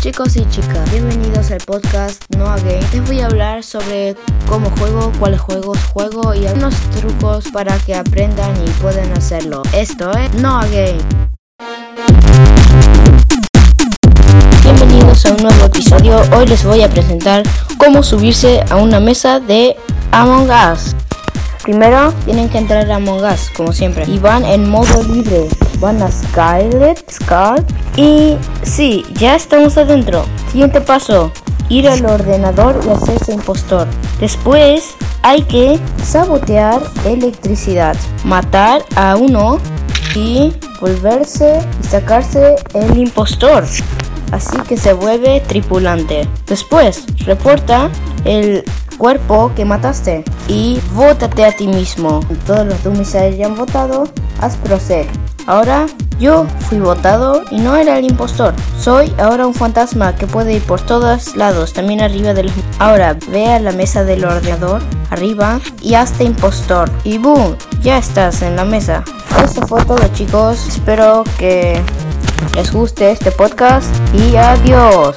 chicos y chicas, bienvenidos al podcast No Game. Les voy a hablar sobre cómo juego, cuáles juegos juego y algunos trucos para que aprendan y puedan hacerlo. Esto es No Game. Bienvenidos a un nuevo episodio. Hoy les voy a presentar cómo subirse a una mesa de Among Us. Primero tienen que entrar a Among Us, como siempre, y van en modo libre. Van a Skylet, Scar, y sí, ya estamos adentro. Siguiente paso, ir al ordenador y hacerse impostor. Después hay que sabotear electricidad, matar a uno y volverse y sacarse el impostor. Así que se vuelve tripulante. Después, reporta el cuerpo que mataste y vótate a ti mismo. Todos los dummies hayan votado, haz proceder. Ahora yo fui votado y no era el impostor. Soy ahora un fantasma que puede ir por todos lados, también arriba del... Ahora ve a la mesa del ordenador, arriba, y hazte impostor. Y boom, ya estás en la mesa. Eso fue todo chicos. Espero que les guste este podcast y adiós.